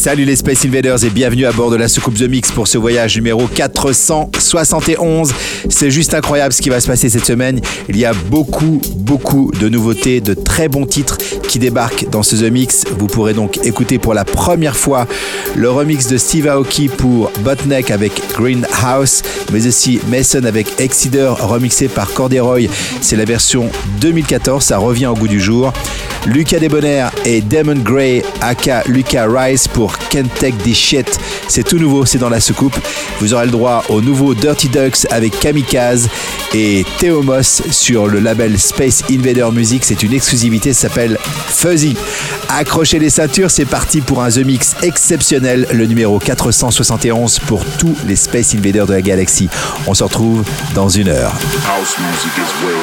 Salut les Space Invaders et bienvenue à bord de la soucoupe The Mix pour ce voyage numéro 471. C'est juste incroyable ce qui va se passer cette semaine. Il y a beaucoup, beaucoup de nouveautés, de très bons titres qui débarquent dans ce The Mix. Vous pourrez donc écouter pour la première fois le remix de Steve Aoki pour Botneck avec Greenhouse, mais aussi Mason avec Exceeder remixé par Corderoy. C'est la version 2014, ça revient au goût du jour. Lucas Debonair et Damon Gray, aka Lucas Rice pour Can't Take This Shit. C'est tout nouveau, c'est dans la soucoupe. Vous aurez le droit au nouveau Dirty Ducks avec Kamikaze et Theomos sur le label Space Invader Music. C'est une exclusivité, ça s'appelle Fuzzy. Accrochez les ceintures, c'est parti pour un The Mix exceptionnel, le numéro 471 pour tous les Space Invaders de la galaxie. On se retrouve dans une heure. House music is where.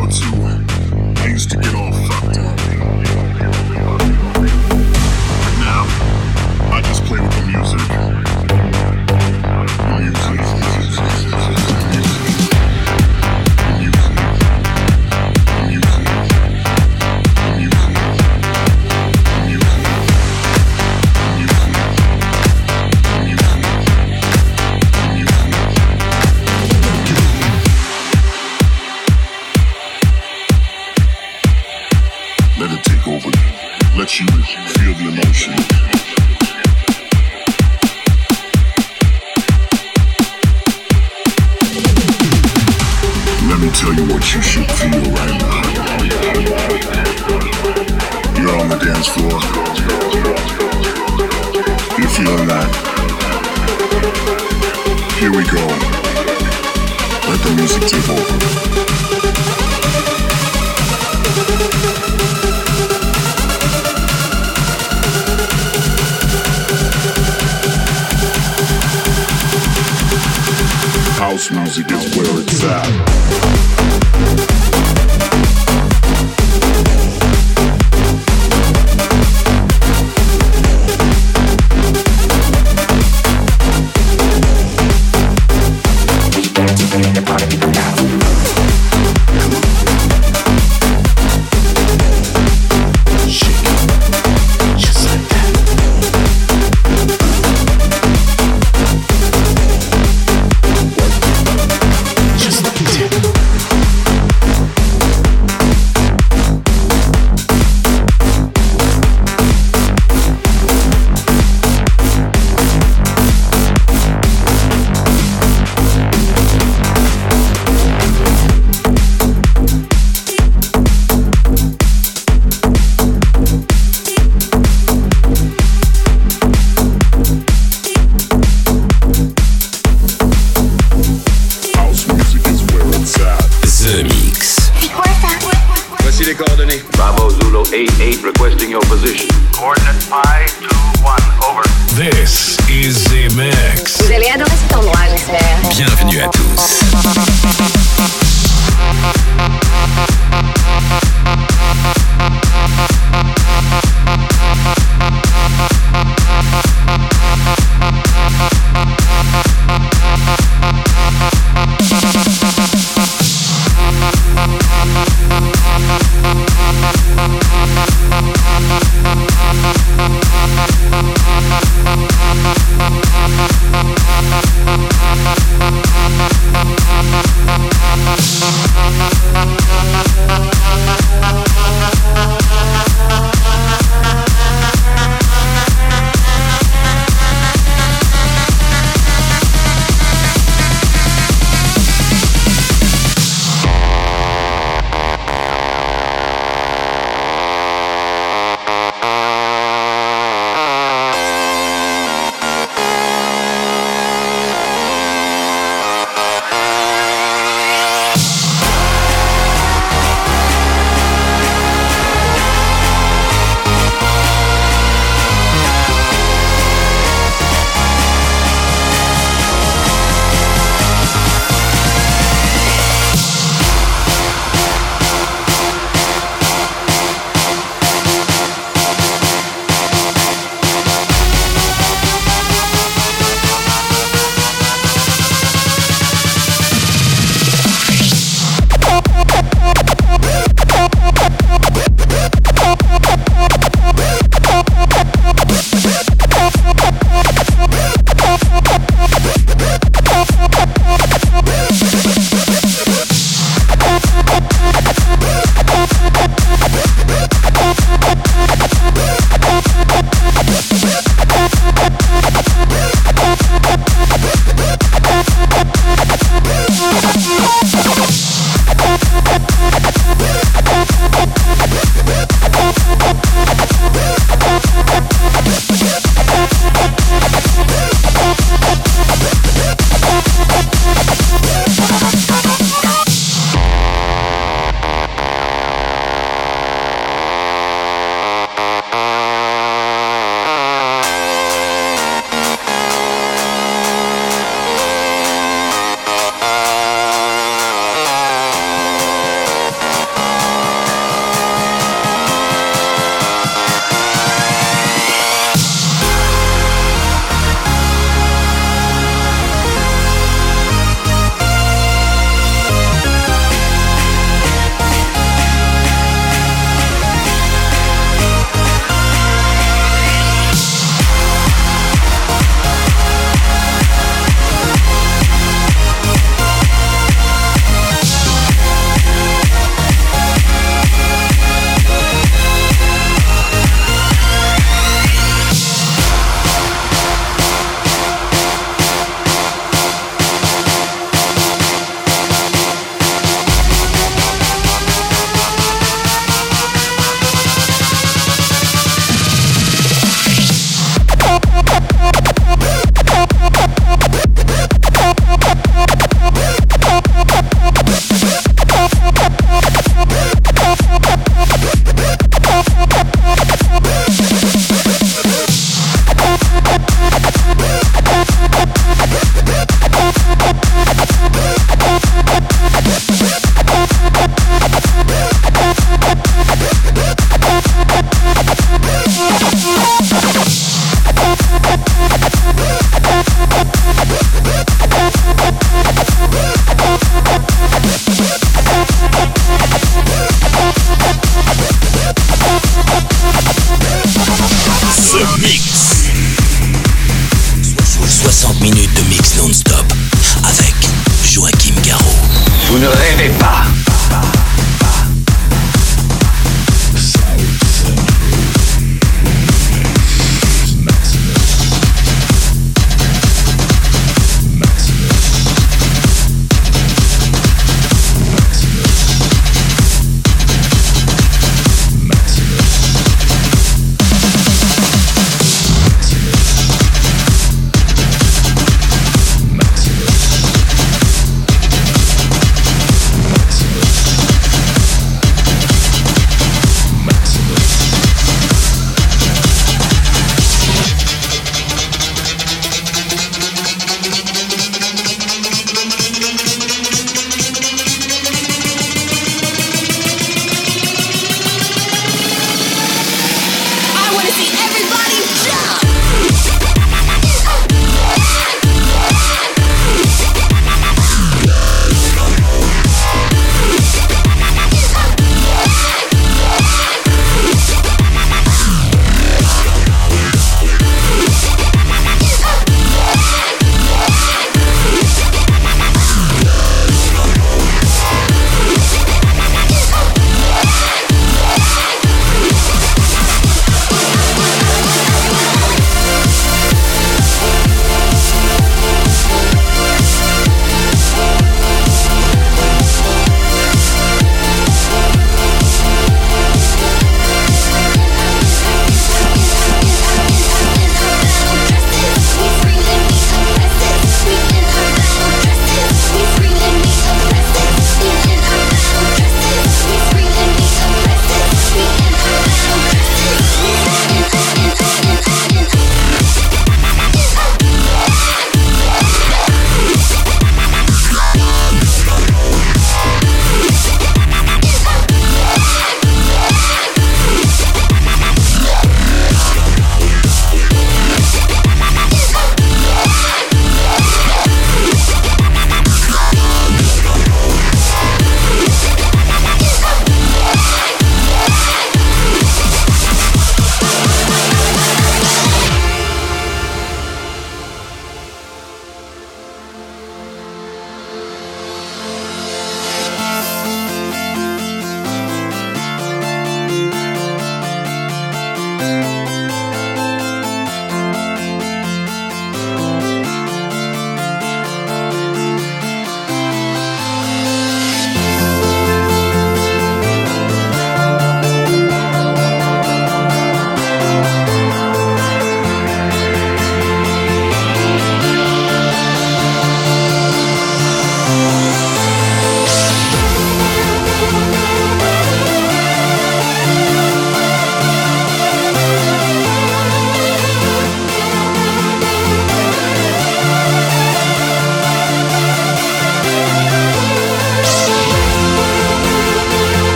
or two.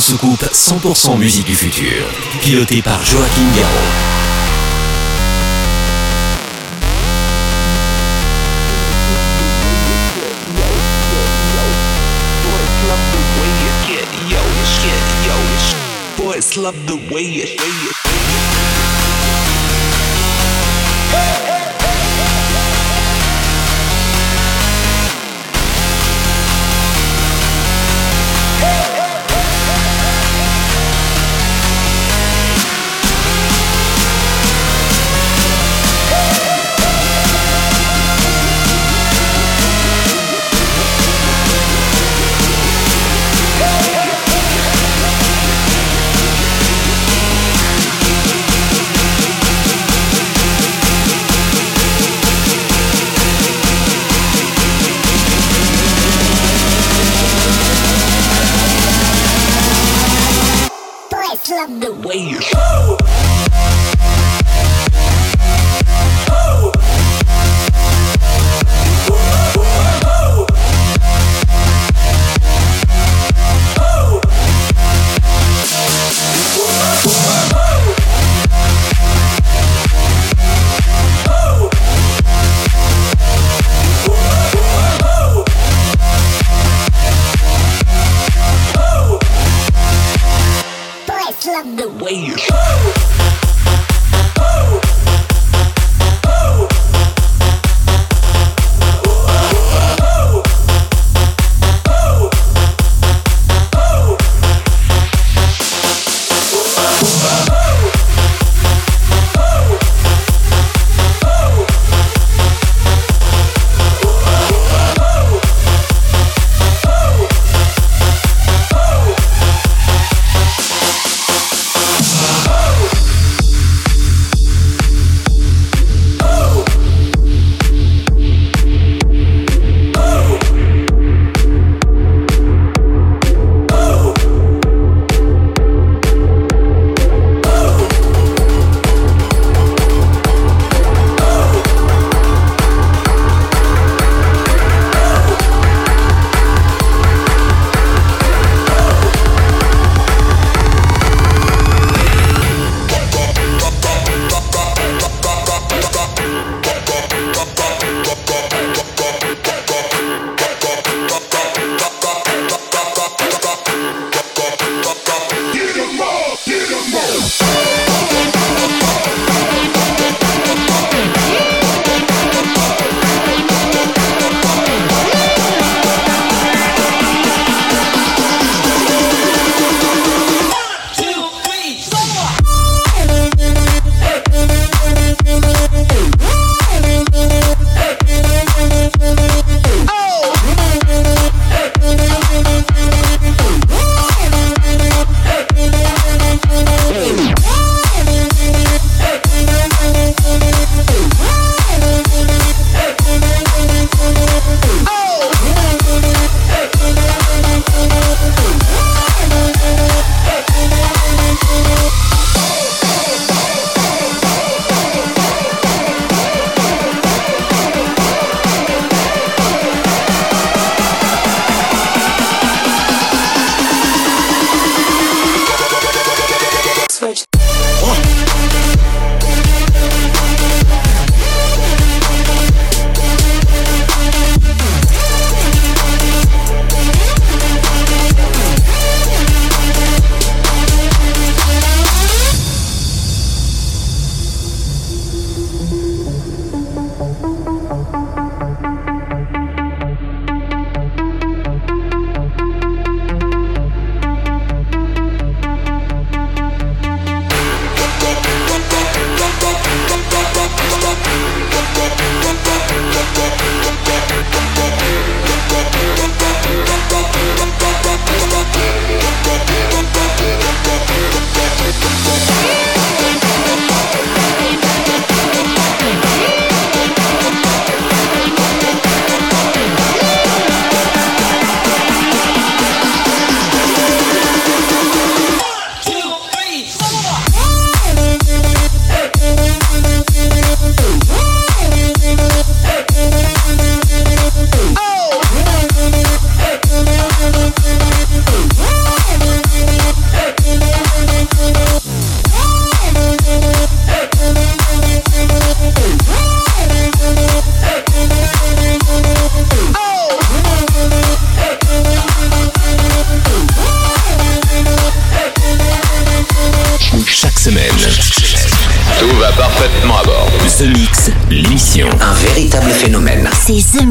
In Soucoupe 100% musique du futur. Piloté par Joachim Garraud.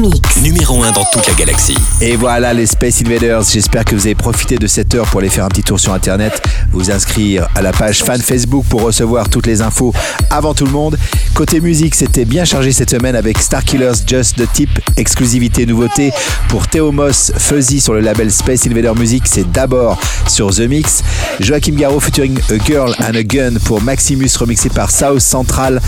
Mix. Numéro 1 dans toute la galaxie. Et voilà les Space Invaders, j'espère que vous avez profité de cette heure pour aller faire un petit tour sur internet, vous inscrire à la page fan Facebook pour recevoir toutes les infos avant tout le monde. Côté musique, c'était bien chargé cette semaine avec Starkillers Just the Tip, exclusivité nouveauté pour Théomos Fuzzy sur le label Space Invader Music, c'est d'abord sur The Mix. Joachim Garraud featuring A Girl and a Gun pour Maximus remixé par South Central.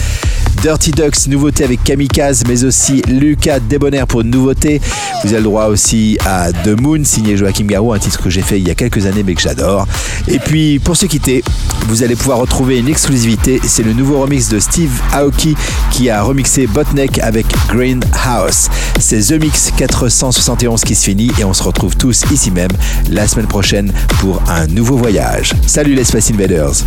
Dirty Ducks, nouveauté avec Kamikaze, mais aussi Lucas Debonair pour une nouveauté. Vous avez le droit aussi à The Moon, signé Joachim Garraud, un titre que j'ai fait il y a quelques années mais que j'adore. Et puis pour se quitter, vous allez pouvoir retrouver une exclusivité, c'est le nouveau remix de Steve Aoki qui a remixé Botneck avec Green House. C'est The Mix 471 qui se finit et on se retrouve tous ici même la semaine prochaine pour un nouveau voyage. Salut les Space Invaders